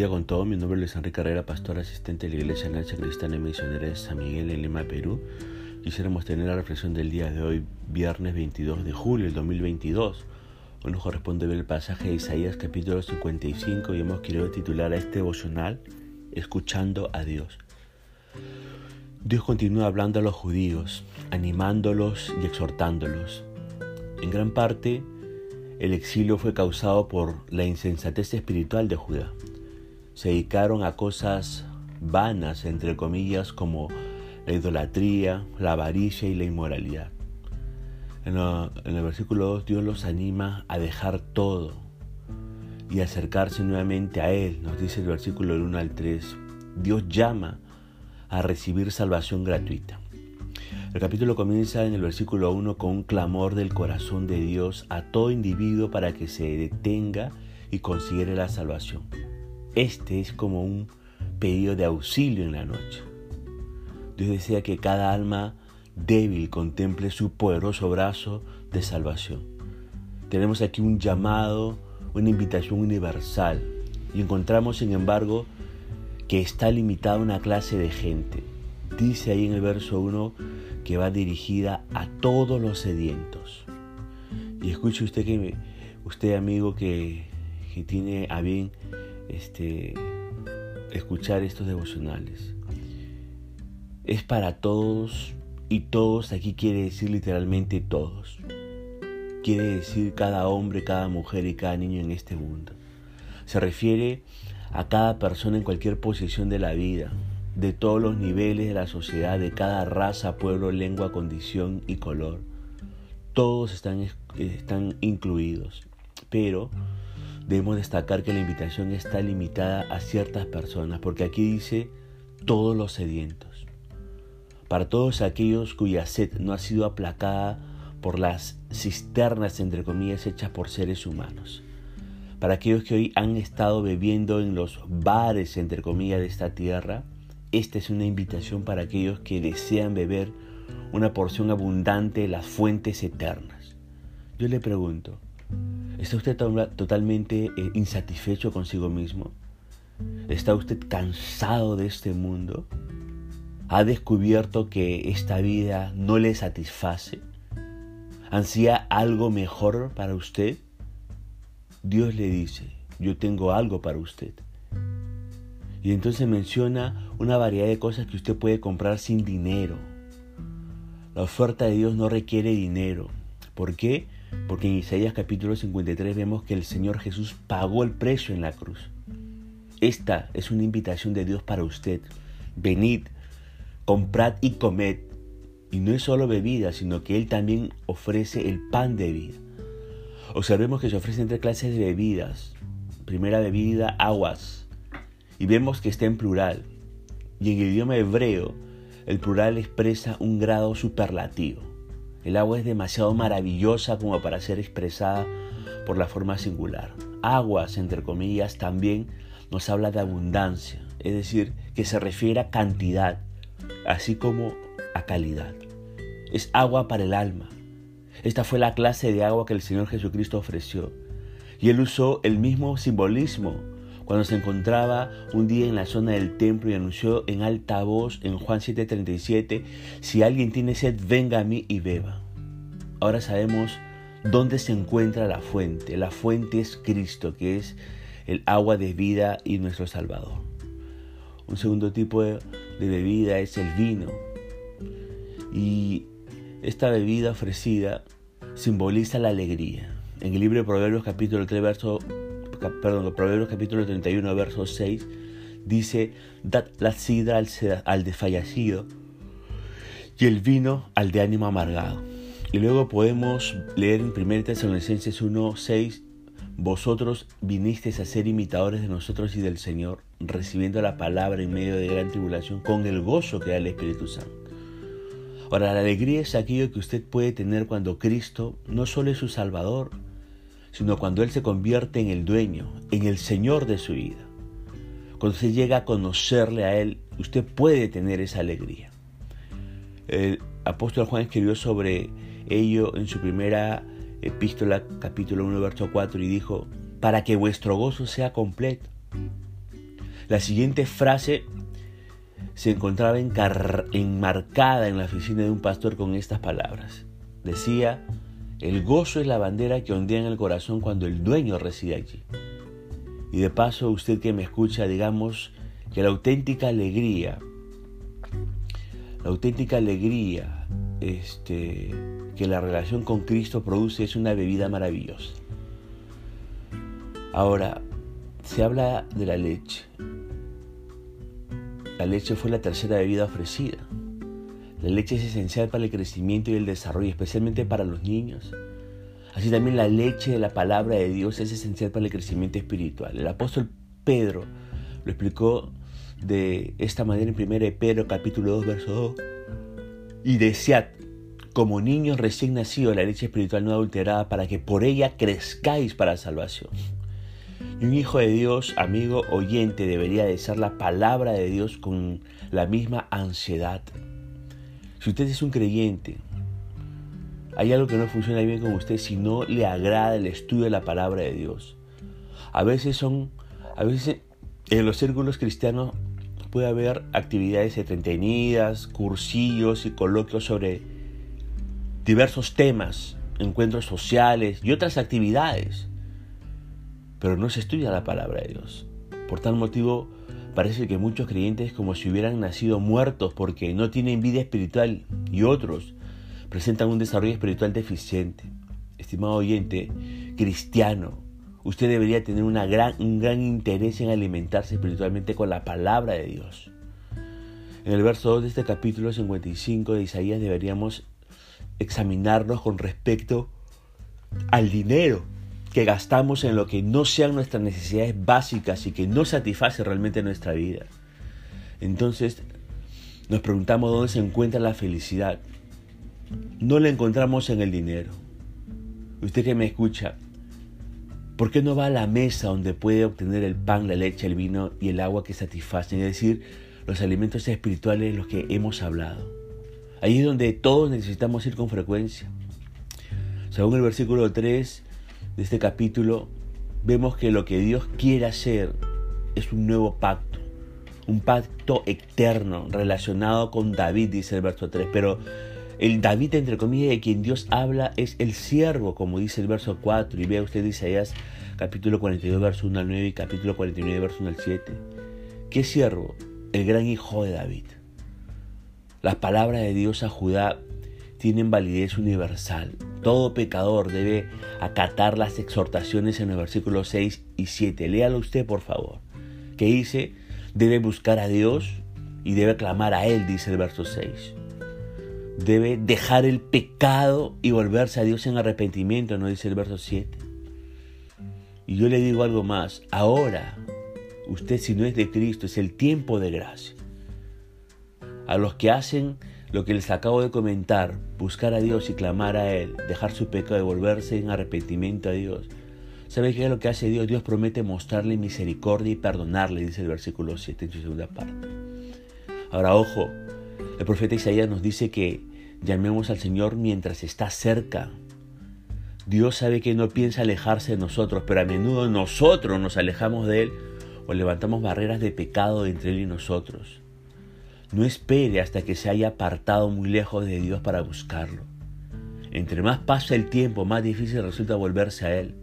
día con todo. Mi nombre es Enrique Carrera, pastor asistente de la Iglesia Alianza Cristiana y Misionera de San Miguel en Lima, Perú. Quisiéramos tener la reflexión del día de hoy, viernes 22 de julio del 2022. Hoy nos corresponde ver el pasaje de Isaías capítulo 55 y hemos querido titular a este devocional Escuchando a Dios. Dios continúa hablando a los judíos, animándolos y exhortándolos. En gran parte, el exilio fue causado por la insensatez espiritual de Judá. Se dedicaron a cosas vanas, entre comillas, como la idolatría, la avaricia y la inmoralidad. En, el versículo 2 Dios los anima a dejar todo y acercarse nuevamente a Él. Nos dice el versículo 1 al 3. Dios llama a recibir salvación gratuita. El capítulo comienza en el versículo 1 con un clamor del corazón de Dios a todo individuo para que se detenga y considere la salvación. Este es como un pedido de auxilio en la noche. Dios desea que cada alma débil contemple su poderoso brazo de salvación. Tenemos aquí un llamado, una invitación universal y encontramos sin embargo que está limitada a una clase de gente. Dice ahí en el verso 1 que va dirigida a todos los sedientos. Y escuche usted que usted amigo que, que tiene a bien este, escuchar estos devocionales. Es para todos y todos aquí quiere decir literalmente todos. Quiere decir cada hombre, cada mujer y cada niño en este mundo. Se refiere a cada persona en cualquier posición de la vida, de todos los niveles de la sociedad, de cada raza, pueblo, lengua, condición y color. Todos están, están incluidos, pero debemos destacar que la invitación está limitada a ciertas personas, porque aquí dice todos los sedientos. Para todos aquellos cuya sed no ha sido aplacada por las cisternas, entre comillas, hechas por seres humanos. Para aquellos que hoy han estado bebiendo en los bares, entre comillas, de esta tierra, esta es una invitación para aquellos que desean beber una porción abundante de las fuentes eternas. Yo le pregunto, ¿está usted totalmente eh, insatisfecho consigo mismo? ¿Está usted cansado de este mundo? ¿Ha descubierto que esta vida no le satisface? ¿Ansía algo mejor para usted? Dios le dice, yo tengo algo para usted. Y entonces menciona una variedad de cosas que usted puede comprar sin dinero. La oferta de Dios no requiere dinero. ¿Por qué? Porque en Isaías capítulo 53 vemos que el Señor Jesús pagó el precio en la cruz. Esta es una invitación de Dios para usted. Venid, comprad y comed. Y no es solo bebida, sino que Él también ofrece el pan de vida. Observemos que se ofrecen tres clases de bebidas. Primera bebida, aguas y vemos que está en plural. Y en el idioma hebreo, el plural expresa un grado superlativo. El agua es demasiado maravillosa como para ser expresada por la forma singular. Aguas, entre comillas, también nos habla de abundancia, es decir, que se refiere a cantidad, así como a calidad. Es agua para el alma. Esta fue la clase de agua que el Señor Jesucristo ofreció. Y él usó el mismo simbolismo cuando se encontraba un día en la zona del templo y anunció en alta voz en Juan 7:37, si alguien tiene sed, venga a mí y beba. Ahora sabemos dónde se encuentra la fuente. La fuente es Cristo, que es el agua de vida y nuestro Salvador. Un segundo tipo de, bebida es el vino. Y esta bebida ofrecida simboliza la alegría. En el libro de Proverbios capítulo 3, verso perdón, Proverbios capítulo 31, verso 6, dice, dad la sidra al, al desfallecido y el vino al de ánimo amargado. Y luego podemos leer en 1 Tesalonicenses 1, 6, vosotros vinisteis a ser imitadores de nosotros y del Señor, recibiendo la palabra en medio de gran tribulación con el gozo que da el Espíritu Santo. Ahora, la alegría es aquello que usted puede tener cuando Cristo no solo es su Salvador, sino cuando Él se convierte en el dueño, en el Señor de su vida. Cuando usted llega a conocerle a Él, usted puede tener esa alegría. El apóstol Juan escribió sobre ello en su primera epístola, capítulo 1, verso 4, y dijo, para que vuestro gozo sea completo. La siguiente frase se encontraba enmarcada en la oficina de un pastor con estas palabras. Decía, el gozo es la bandera que ondea en el corazón cuando el dueño reside allí. Y de paso, usted que me escucha, digamos que la auténtica alegría, la auténtica alegría este, que la relación con Cristo produce es una bebida maravillosa. Ahora, se habla de la leche. La leche fue la tercera bebida ofrecida. La leche es esencial para el crecimiento y el desarrollo, especialmente para los niños. Así también la leche de la palabra de Dios es esencial para el crecimiento espiritual. El apóstol Pedro lo explicó de esta manera en 1 Pedro capítulo 2 verso 2. Y desead como niños recién nacidos la leche espiritual no adulterada para que por ella crezcáis para salvación. Y un hijo de Dios, amigo oyente, debería desear la palabra de Dios con la misma ansiedad. Si usted es un creyente, hay algo que no funciona bien con usted si no le agrada el estudio de la palabra de Dios. A veces son, a veces en los círculos cristianos puede haber actividades entretenidas, cursillos y coloquios sobre diversos temas, encuentros sociales y otras actividades. Pero no se estudia la palabra de Dios. Por tal motivo, parece que muchos creyentes como si hubieran nacido muertos porque no tienen vida espiritual y otros presentan un desarrollo espiritual deficiente. Estimado oyente, cristiano, usted debería tener un gran interés en alimentarse espiritualmente con la palabra de Dios. En el verso 2 de este capítulo 55 de Isaías deberíamos examinarnos con respecto al dinero que gastamos en lo que no sean nuestras necesidades básicas y que no satisface realmente nuestra vida. Entonces nos preguntamos dónde se encuentra la felicidad. No la encontramos en el dinero. Usted que me escucha, ¿por qué no va a la mesa donde puede obtener el pan, la leche, el vino y el agua que satisfacen? Es decir, los alimentos espirituales de los que hemos hablado. Ahí es donde todos necesitamos ir con frecuencia. Según el versículo 3 de este capítulo, vemos que lo que Dios quiere hacer es un nuevo pacto, un pacto eterno relacionado con David, dice el verso 3. Pero el David, entre comillas, de quien Dios habla es el siervo, como dice el verso 4. Y vea usted Isaías capítulo 42, verso 1 al 9 y capítulo 49, verso 1 al 7. ¿Qué siervo? El gran hijo de David. Las palabras de Dios a Judá tienen validez universal. Todo pecador debe acatar las exhortaciones en los versículos 6 y 7. Léalo usted, por favor. Que dice, debe buscar a Dios y debe clamar a Él, dice el verso 6. Debe dejar el pecado y volverse a Dios en arrepentimiento, no dice el verso 7. Y yo le digo algo más. Ahora, usted si no es de Cristo, es el tiempo de gracia a los que hacen lo que les acabo de comentar, buscar a Dios y clamar a Él, dejar su pecado y volverse en arrepentimiento a Dios. ¿Sabe qué es lo que hace Dios? Dios promete mostrarle misericordia y perdonarle, dice el versículo 7 en su segunda parte. Ahora, ojo, el profeta Isaías nos dice que llamemos al Señor mientras está cerca. Dios sabe que no piensa alejarse de nosotros, pero a menudo nosotros nos alejamos de Él o levantamos barreras de pecado entre Él y nosotros. No espere hasta que se haya apartado muy lejos de Dios para buscarlo. Entre más pasa el tiempo, más difícil resulta volverse a Él.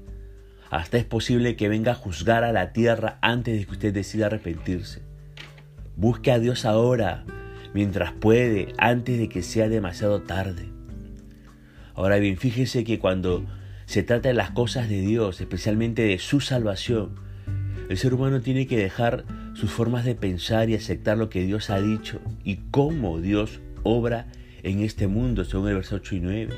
Hasta es posible que venga a juzgar a la tierra antes de que usted decida arrepentirse. Busque a Dios ahora, mientras puede, antes de que sea demasiado tarde. Ahora bien, fíjese que cuando se trata de las cosas de Dios, especialmente de su salvación, el ser humano tiene que dejar sus formas de pensar y aceptar lo que Dios ha dicho y cómo Dios obra en este mundo, según el verso 8 y 9.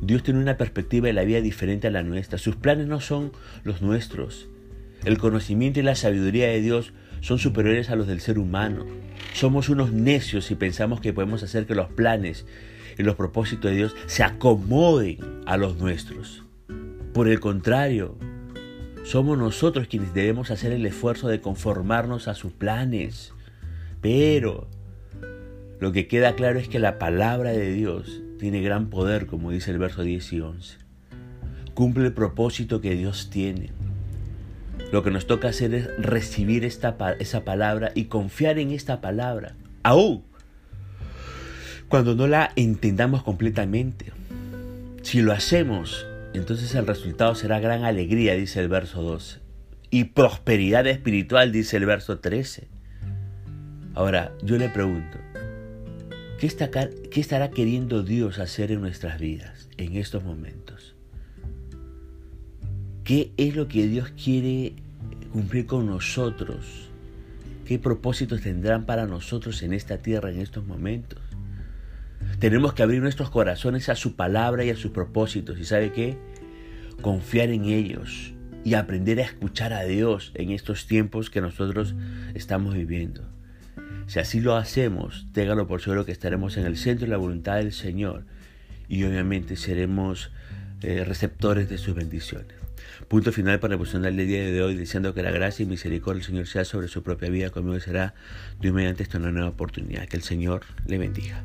Dios tiene una perspectiva de la vida diferente a la nuestra. Sus planes no son los nuestros. El conocimiento y la sabiduría de Dios son superiores a los del ser humano. Somos unos necios si pensamos que podemos hacer que los planes y los propósitos de Dios se acomoden a los nuestros. Por el contrario, somos nosotros quienes debemos hacer el esfuerzo de conformarnos a sus planes. Pero lo que queda claro es que la palabra de Dios tiene gran poder, como dice el verso 10 y 11. Cumple el propósito que Dios tiene. Lo que nos toca hacer es recibir esta, esa palabra y confiar en esta palabra. Aún cuando no la entendamos completamente. Si lo hacemos, entonces el resultado será gran alegría, dice el verso 12. Y prosperidad espiritual, dice el verso 13. Ahora, yo le pregunto, ¿qué, está, ¿qué estará queriendo Dios hacer en nuestras vidas en estos momentos? ¿Qué es lo que Dios quiere cumplir con nosotros? ¿Qué propósitos tendrán para nosotros en esta tierra en estos momentos? Tenemos que abrir nuestros corazones a su palabra y a sus propósitos. ¿Y sabe qué? Confiar en ellos y aprender a escuchar a Dios en estos tiempos que nosotros estamos viviendo. Si así lo hacemos, téngalo por seguro que estaremos en el centro de la voluntad del Señor y obviamente seremos eh, receptores de sus bendiciones. Punto final para el del día de hoy, diciendo que la gracia y misericordia del Señor sea sobre su propia vida, conmigo será Dios mediante esta nueva oportunidad. Que el Señor le bendiga.